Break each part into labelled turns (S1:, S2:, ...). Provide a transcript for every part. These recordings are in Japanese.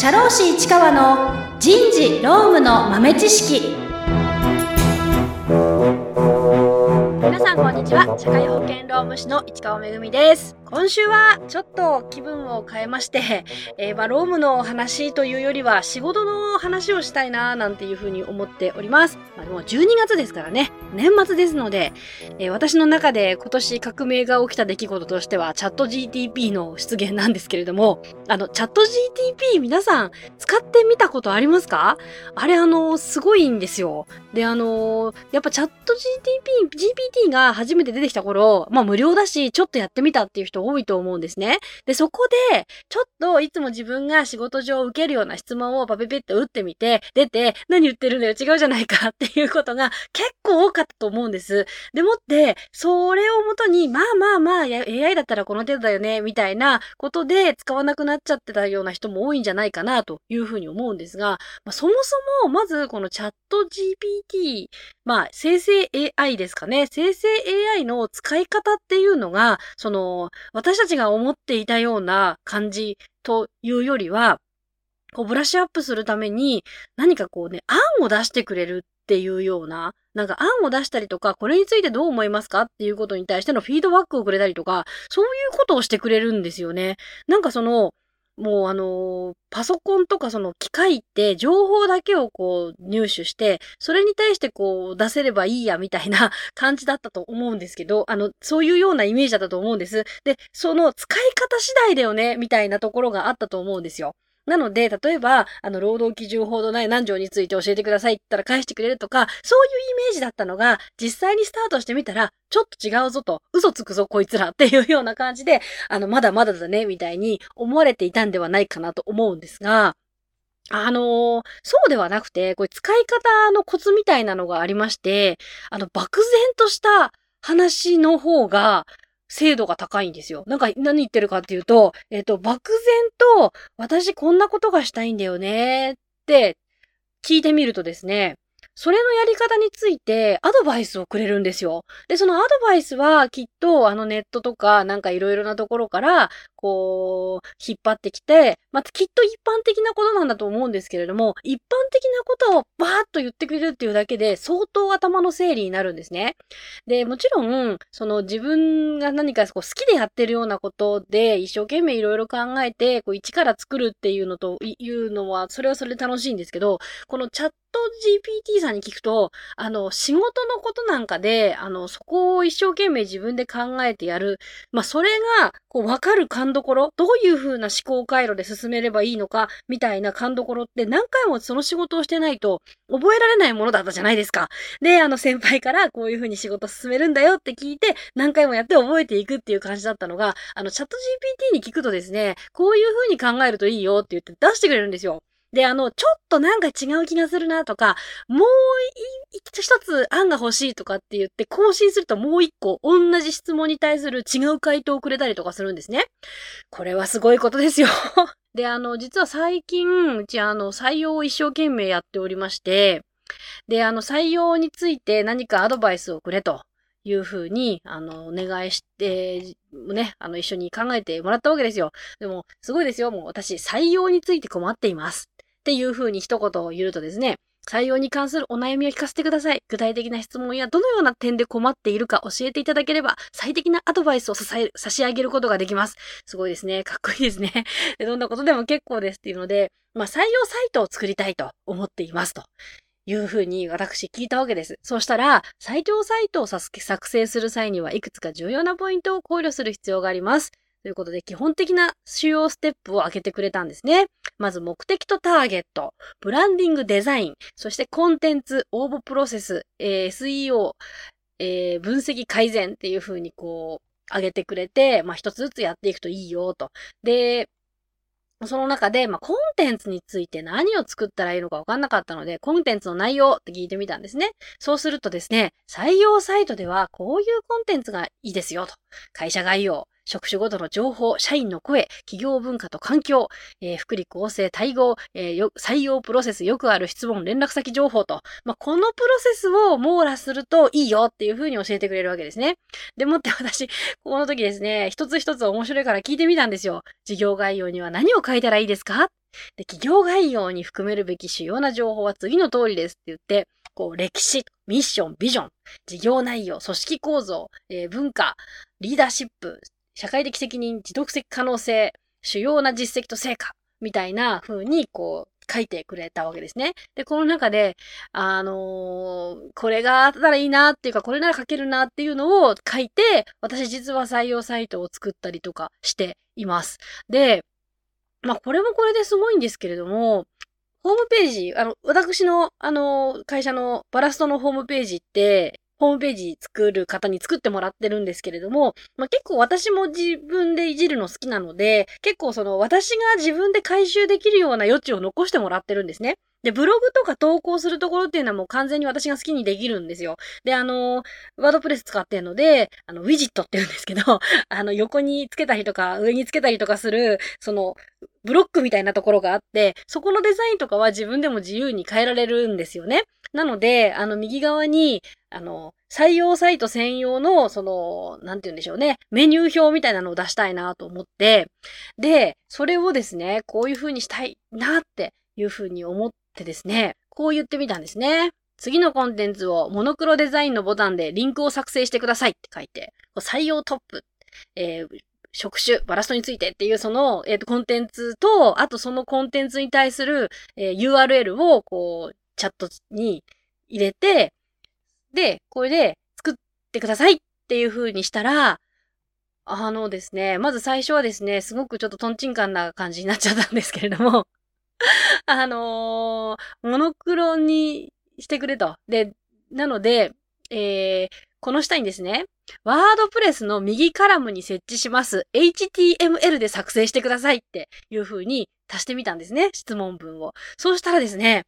S1: 社労士市川の人事労務の豆知識。皆さんこんにちは。社会保険労務士の市川めぐみです。今週はちょっと気分を変えまして、えー、まあ、労務の話というよりは仕事の話をしたいななんていうふうに思っております。まあ、もう12月ですからね、年末ですので、えー、私の中で今年革命が起きた出来事としてはチャット GTP の出現なんですけれども、あの、チャット GTP 皆さん使ってみたことありますか？あれあの、すごいんですよ。で、あの、やっぱチャット GTP、GPT が初めて出てきた頃、まあ無料だし、ちょっとやってみたっていう人多いと思うんですね。で、そこで、ちょっといつも自分が仕事上受けるような質問をパペペって打ってみて、出て、何言ってるんだよ、違うじゃないかっていうことが結構多かったと思うんです。でもって、それをもとに、まあまあまあ、AI だったらこの程度だよね、みたいなことで使わなくなっちゃってたような人も多いんじゃないかな、というふうに思うんですが、まあ、そもそも、まずこのチャット GPT、まあ、生成 AI ですかね。生成 AI の使い方っていうのが、その、私たちが思っていたような感じというよりは、こうブラッシュアップするために何かこうね、案を出してくれるっていうような、なんか案を出したりとか、これについてどう思いますかっていうことに対してのフィードバックをくれたりとか、そういうことをしてくれるんですよね。なんかその、もうあの、パソコンとかその機械って情報だけをこう入手して、それに対してこう出せればいいやみたいな 感じだったと思うんですけど、あの、そういうようなイメージだったと思うんです。で、その使い方次第だよね、みたいなところがあったと思うんですよ。なので、例えば、あの、労働基準法のない何条について教えてくださいって言ったら返してくれるとか、そういうイメージだったのが、実際にスタートしてみたら、ちょっと違うぞと、嘘つくぞこいつらっていうような感じで、あの、まだまだだね、みたいに思われていたんではないかなと思うんですが、あのー、そうではなくて、これ使い方のコツみたいなのがありまして、あの、漠然とした話の方が、精度が高いんですよ。なんか何言ってるかっていうと、えっ、ー、と、漠然と私こんなことがしたいんだよねって聞いてみるとですね、それのやり方についてアドバイスをくれるんですよ。で、そのアドバイスはきっとあのネットとかなんかいろいろなところからこう引っ張ってきて、またきっと一般的なことなんだと思うんですけれども、一般的なことをバーッと言ってくれるっていうだけで相当頭の整理になるんですね。で、もちろん、その自分が何かこう好きでやってるようなことで一生懸命いろいろ考えてこう一から作るっていうのというのはそれはそれで楽しいんですけど、このチャット GPT さんに聞くと、あの、仕事のことなんかで、あの、そこを一生懸命自分で考えてやる。まあ、それが、こう、わかる勘どころ、どういう風な思考回路で進めればいいのか、みたいな勘どころって何回もその仕事をしてないと覚えられないものだったじゃないですか。で、あの、先輩からこういう風に仕事進めるんだよって聞いて、何回もやって覚えていくっていう感じだったのが、あの、チャット GPT に聞くとですね、こういう風に考えるといいよって言って出してくれるんですよ。で、あの、ちょっとなんか違う気がするなとか、もう一つ案が欲しいとかって言って更新するともう一個同じ質問に対する違う回答をくれたりとかするんですね。これはすごいことですよ で、あの、実は最近、うちあの、採用を一生懸命やっておりまして、で、あの、採用について何かアドバイスをくれと。いうふうに、あの、お願いして、ね、あの、一緒に考えてもらったわけですよ。でも、すごいですよ。もう私、採用について困っています。っていう風に一言を言うとですね、採用に関するお悩みを聞かせてください。具体的な質問やどのような点で困っているか教えていただければ、最適なアドバイスを支え、差し上げることができます。すごいですね。かっこいいですね。どんなことでも結構ですっていうので、まあ、採用サイトを作りたいと思っていますと。いうふうに私聞いたわけです。そうしたら、採用サイトを作成する際にはいくつか重要なポイントを考慮する必要があります。ということで、基本的な主要ステップを挙げてくれたんですね。まず、目的とターゲット、ブランディングデザイン、そしてコンテンツ、応募プロセス、えー、SEO、えー、分析改善っていう風にこう、挙げてくれて、まあ、一つずつやっていくといいよと。で、その中で、まあ、コンテンツについて何を作ったらいいのかわかんなかったので、コンテンツの内容って聞いてみたんですね。そうするとですね、採用サイトではこういうコンテンツがいいですよと。会社概要、職種ごとの情報、社員の声、企業文化と環境、えー、福利厚生、対応、えー、採用プロセス、よくある質問、連絡先情報と、まあ、このプロセスを網羅するといいよっていう風に教えてくれるわけですね。でもって 私、この時ですね、一つ一つ面白いから聞いてみたんですよ。事業概要には何を書いたらいいですか？で、企業概要に含めるべき主要な情報は次の通りですって言って、こう、歴史、ミッション、ビジョン、事業内容、組織構造、えー、文化、リーダーシップ、社会的責任、持続的可能性、主要な実績と成果、みたいな風に、こう、書いてくれたわけですね。で、この中で、あのー、これがあったらいいなっていうか、これなら書けるなっていうのを書いて、私実は採用サイトを作ったりとかしています。で、まあ、これもこれですごいんですけれども、ホームページ、あの、私の、あの、会社のバラストのホームページって、ホームページ作る方に作ってもらってるんですけれども、まあ、結構私も自分でいじるの好きなので、結構その私が自分で回収できるような余地を残してもらってるんですね。で、ブログとか投稿するところっていうのはもう完全に私が好きにできるんですよ。で、あの、ワードプレス使ってるので、あの、ウィジットって言うんですけど、あの、横につけたりとか、上につけたりとかする、その、ブロックみたいなところがあって、そこのデザインとかは自分でも自由に変えられるんですよね。なので、あの、右側に、あの、採用サイト専用の、その、なんて言うんでしょうね、メニュー表みたいなのを出したいなと思って、で、それをですね、こういう風にしたいなっていう風に思ってですね、こう言ってみたんですね。次のコンテンツをモノクロデザインのボタンでリンクを作成してくださいって書いて、採用トップ、えー、職種、バラストについてっていうその、え、ー、と、コンテンツと、あとそのコンテンツに対する、えー、URL を、こう、チャットに入れて、で、これで作ってくださいっていう風にしたら、あのですね、まず最初はですね、すごくちょっとトンチンカンな感じになっちゃったんですけれども、あのー、モノクロにしてくれと。で、なので、えー、この下にですね、ワードプレスの右カラムに設置します HTML で作成してくださいっていう風に足してみたんですね。質問文を。そうしたらですね、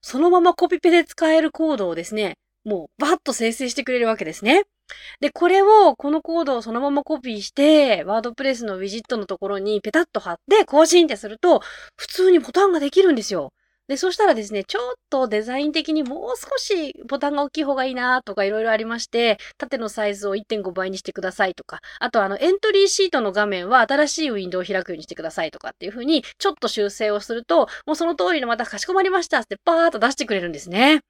S1: そのままコピペで使えるコードをですね、もうバッと生成してくれるわけですね。で、これを、このコードをそのままコピーして、ワードプレスのウィジットのところにペタッと貼って更新ってすると、普通にボタンができるんですよ。で、そしたらですね、ちょっとデザイン的にもう少しボタンが大きい方がいいなとかいろいろありまして、縦のサイズを1.5倍にしてくださいとか、あとあのエントリーシートの画面は新しいウィンドウを開くようにしてくださいとかっていう風にちょっと修正をすると、もうその通りのまたかしこまりましたってパーッと出してくれるんですね。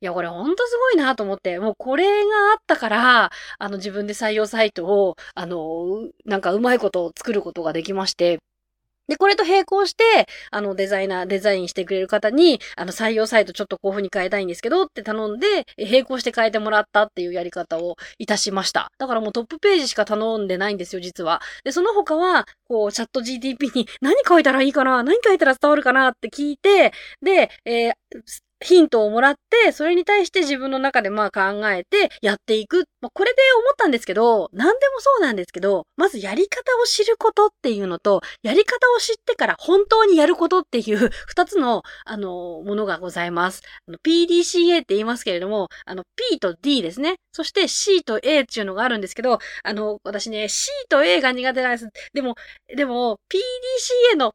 S1: いや、これほんとすごいなと思って、もうこれがあったから、あの自分で採用サイトを、あの、なんかうまいことを作ることができまして、で、これと並行して、あの、デザイナー、デザインしてくれる方に、あの、採用サイトちょっとこういう風に変えたいんですけどって頼んで、並行して変えてもらったっていうやり方をいたしました。だからもうトップページしか頼んでないんですよ、実は。で、その他は、こう、チャット GDP に何書いたらいいかな何書いたら伝わるかなって聞いて、で、えー、ヒントをもらって、それに対して自分の中でまあ考えてやっていく。まあ、これで思ったんですけど、何でもそうなんですけど、まずやり方を知ることっていうのと、やり方を知ってから本当にやることっていう二つの、あの、ものがございます。PDCA って言いますけれども、あの、P と D ですね。そして C と A っていうのがあるんですけど、あの、私ね、C と A が苦手なんです。でも、でも、PDCA の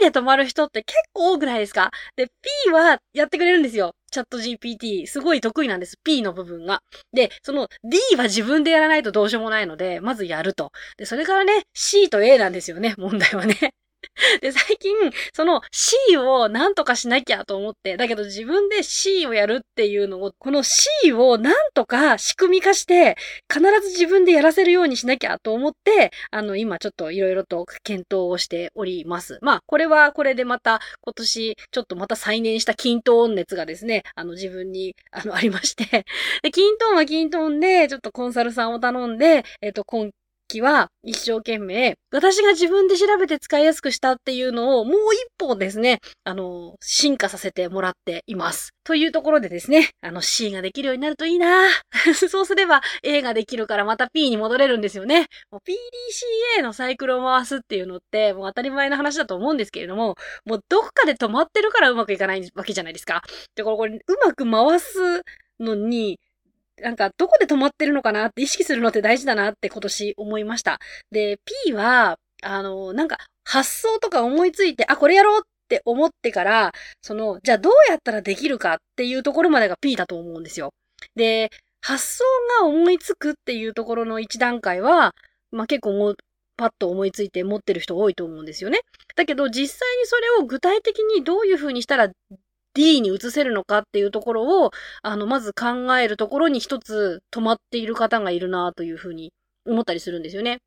S1: P で止まる人って結構多くないですか？で、P はやってくれるんですよ。チャット GPT。すごい得意なんです。P の部分が。で、その D は自分でやらないとどうしようもないので、まずやると。で、それからね、C と A なんですよね。問題はね。で、最近、その C を何とかしなきゃと思って、だけど自分で C をやるっていうのを、この C を何とか仕組み化して、必ず自分でやらせるようにしなきゃと思って、あの、今ちょっといろいろと検討をしております。まあ、これはこれでまた今年、ちょっとまた再燃した均等音熱がですね、あの自分に、あの、ありましてで、均等は均等音で、ちょっとコンサルさんを頼んで、えっ、と、今は一生懸命、私が自分で調べて使いやすくしたっていうのをもう一歩ですね、あの、進化させてもらっています。というところでですね、あの C ができるようになるといいな そうすれば A ができるからまた P に戻れるんですよね。PDCA のサイクルを回すっていうのってもう当たり前の話だと思うんですけれども、もうどこかで止まってるからうまくいかないわけじゃないですか。で、これ、これうまく回すのに、なんか、どこで止まってるのかなって意識するのって大事だなって今年思いました。で、P は、あの、なんか、発想とか思いついて、あ、これやろうって思ってから、その、じゃあどうやったらできるかっていうところまでが P だと思うんですよ。で、発想が思いつくっていうところの一段階は、まあ、結構もう、パッと思いついて持ってる人多いと思うんですよね。だけど実際にそれを具体的にどういう風にしたら D に移せるのかっていうところを、あの、まず考えるところに一つ止まっている方がいるなという風に思ったりするんですよね。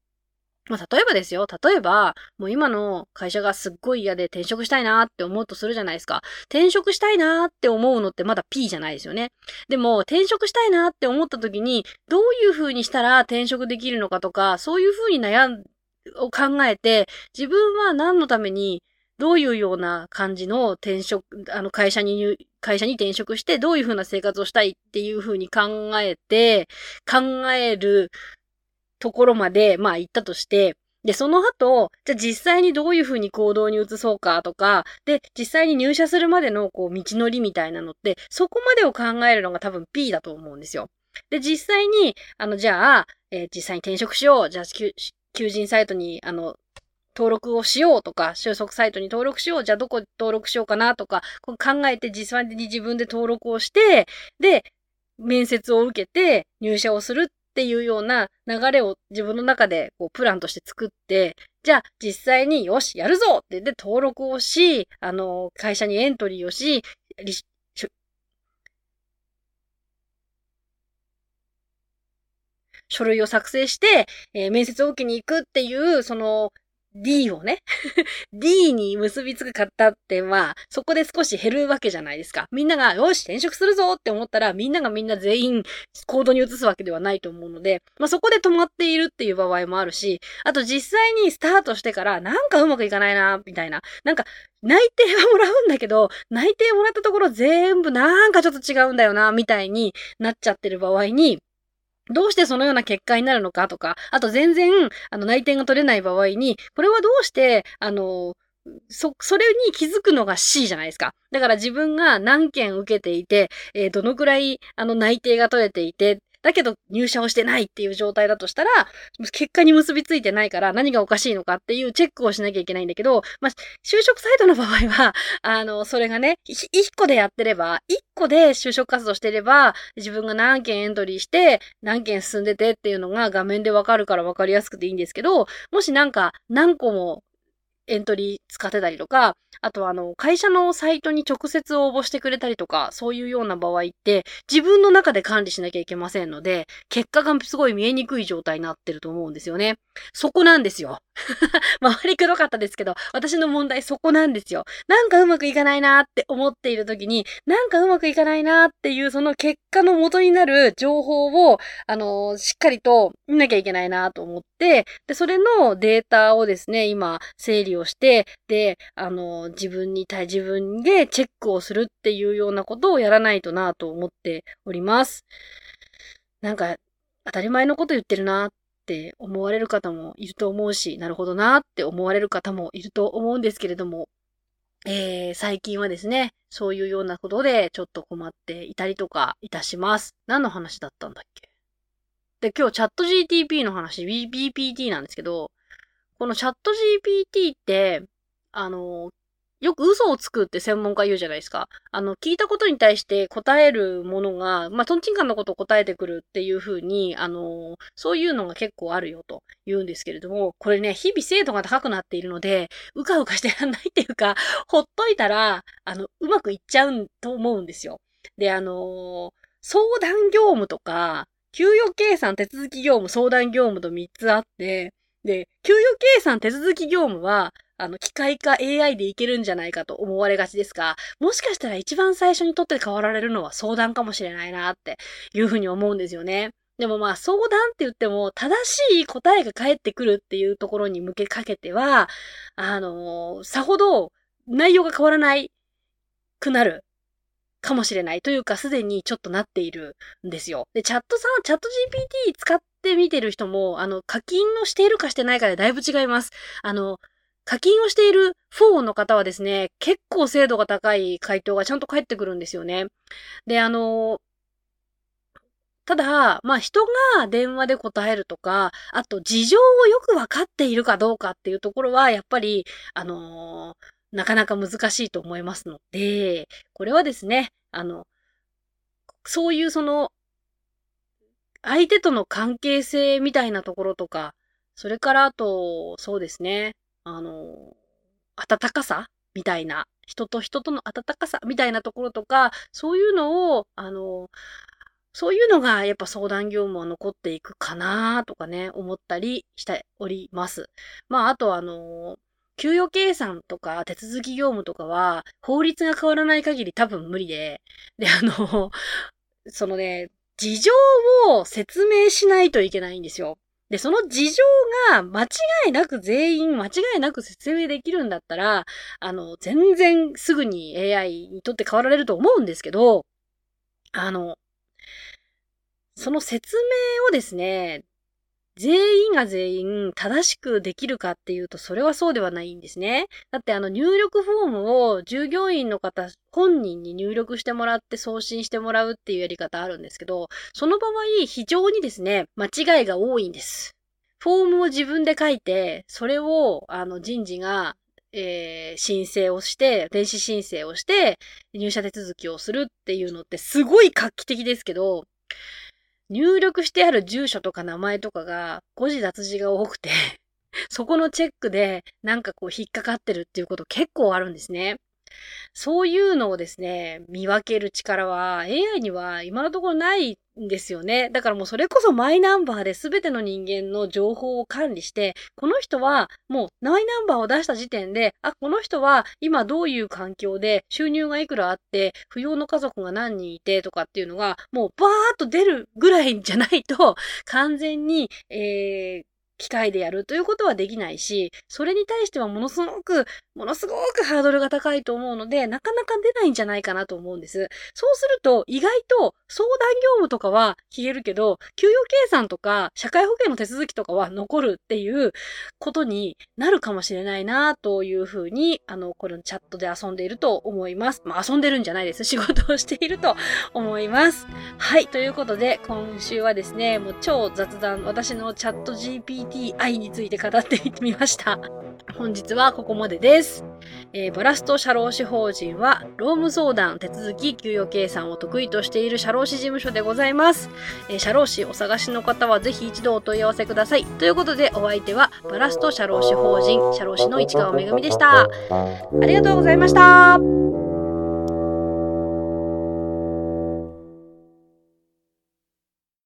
S1: まあ、例えばですよ。例えば、もう今の会社がすっごい嫌で転職したいなって思うとするじゃないですか。転職したいなって思うのってまだ P じゃないですよね。でも、転職したいなって思った時に、どういう風にしたら転職できるのかとか、そういう風に悩ん、を考えて、自分は何のために、どういうような感じの転職、あの会社に、会社に転職してどういう風な生活をしたいっていう風に考えて、考えるところまで、まあ行ったとして、で、その後、じゃあ実際にどういうふうに行動に移そうかとか、で、実際に入社するまでのこう道のりみたいなのって、そこまでを考えるのが多分 P だと思うんですよ。で、実際に、あの、じゃあ、えー、実際に転職しよう。じゃあ、求人サイトに、あの、登録をしようとか、就職サイトに登録しよう。じゃあどこ登録しようかなとか、こ考えて実際に自分で登録をして、で、面接を受けて入社をするっていうような流れを自分の中でこうプランとして作って、じゃあ実際によし、やるぞってで登録をし、あの、会社にエントリーをし、書類を作成して、えー、面接を受けに行くっていう、その、D をね D に結びつく方ってまあ、そこで少し減るわけじゃないですか。みんなが、よし、転職するぞって思ったら、みんながみんな全員行動に移すわけではないと思うので、まあそこで止まっているっていう場合もあるし、あと実際にスタートしてから、なんかうまくいかないな、みたいな。なんか、内定はもらうんだけど、内定もらったところ全部なんかちょっと違うんだよな、みたいになっちゃってる場合に、どうしてそのような結果になるのかとか、あと全然、あの、内定が取れない場合に、これはどうして、あの、そ、それに気づくのが C じゃないですか。だから自分が何件受けていて、えー、どのくらい、あの、内定が取れていて、だけど入社をしてないっていう状態だとしたら、結果に結びついてないから何がおかしいのかっていうチェックをしなきゃいけないんだけど、まあ、就職サイトの場合は、あの、それがね、一個でやってれば、一個で就職活動してれば、自分が何件エントリーして、何件進んでてっていうのが画面でわかるからわかりやすくていいんですけど、もしなんか何個もエントリー使ってたりとか、あとあの、会社のサイトに直接応募してくれたりとか、そういうような場合って、自分の中で管理しなきゃいけませんので、結果がすごい見えにくい状態になってると思うんですよね。そこなんですよ。回りくどかったですけど、私の問題そこなんですよ。なんかうまくいかないなって思っている時に、なんかうまくいかないなっていうその結果の元になる情報を、あのー、しっかりと見なきゃいけないなと思って、で、それのデータをですね、今、整理をして、で、あのー、自分に対自分でチェックをするっていうようなことをやらないとなと思っております。なんか、当たり前のこと言ってるなっって思われる方もいると思うし、なるほどなって思われる方もいると思うんですけれども、えー、最近はですね、そういうようなことでちょっと困っていたりとかいたします。何の話だったんだっけ？で、今日チャット GTP の話、BPT なんですけど、このチャット GPT って、あの、よく嘘をつくって専門家言うじゃないですか。あの、聞いたことに対して答えるものが、まあ、トンチンカンのことを答えてくるっていうふうに、あの、そういうのが結構あるよと言うんですけれども、これね、日々精度が高くなっているので、うかうかしてらんないっていうか、ほっといたら、あの、うまくいっちゃうと思うんですよ。で、あの、相談業務とか、給与計算手続き業務、相談業務と3つあって、で、給与計算手続き業務は、あの、機械化 AI でいけるんじゃないかと思われがちですが、もしかしたら一番最初にとって変わられるのは相談かもしれないなっていうふうに思うんですよね。でもまあ相談って言っても正しい答えが返ってくるっていうところに向けかけては、あのー、さほど内容が変わらないくなるかもしれないというか、すでにちょっとなっているんですよ。で、チャットさん、チャット GPT 使ってみてる人も、あの、課金をしているかしてないかでだいぶ違います。あの、課金をしている4の方はですね、結構精度が高い回答がちゃんと返ってくるんですよね。で、あの、ただ、まあ人が電話で答えるとか、あと事情をよくわかっているかどうかっていうところは、やっぱり、あの、なかなか難しいと思いますので、これはですね、あの、そういうその、相手との関係性みたいなところとか、それからあと、そうですね。あの、温かさみたいな、人と人との温かさみたいなところとか、そういうのを、あの、そういうのがやっぱ相談業務は残っていくかなとかね、思ったりしております。まあ、あとあの、給与計算とか手続き業務とかは法律が変わらない限り多分無理で、で、あの、そのね、事情を説明しないといけないんですよ。で、その事情が間違いなく全員間違いなく説明できるんだったら、あの、全然すぐに AI にとって変わられると思うんですけど、あの、その説明をですね、全員が全員正しくできるかっていうと、それはそうではないんですね。だってあの入力フォームを従業員の方本人に入力してもらって送信してもらうっていうやり方あるんですけど、その場合非常にですね、間違いが多いんです。フォームを自分で書いて、それをあの人事がえー、申請をして、電子申請をして、入社手続きをするっていうのってすごい画期的ですけど、入力してある住所とか名前とかが誤字脱字が多くてそこのチェックでなんかこう引っかかってるっていうこと結構あるんですね。そういうのをですね、見分ける力は AI には今のところないんですよね。だからもうそれこそマイナンバーで全ての人間の情報を管理して、この人はもうマイナンバーを出した時点で、あ、この人は今どういう環境で収入がいくらあって、扶養の家族が何人いてとかっていうのが、もうバーっと出るぐらいじゃないと、完全に、えー、機械でやるということはできないし、それに対してはものすごく、ものすごくハードルが高いと思うので、なかなか出ないんじゃないかなと思うんです。そうすると、意外と相談業務とかは消えるけど、給与計算とか社会保険の手続きとかは残るっていうことになるかもしれないなというふうに、あの、このチャットで遊んでいると思います。まあ、遊んでるんじゃないです。仕事をしていると思います。はい。ということで、今週はですね、もう超雑談、私のチャット GPT TI について語ってみました。本日はここまでです。えー、バラスト社労士法人は、労務相談、手続き、給与計算を得意としている社労士事務所でございます。えー、社労士お探しの方はぜひ一度お問い合わせください。ということで、お相手は、ブラスト社労士法人、社労士の市川めぐみでした。ありがとうございました。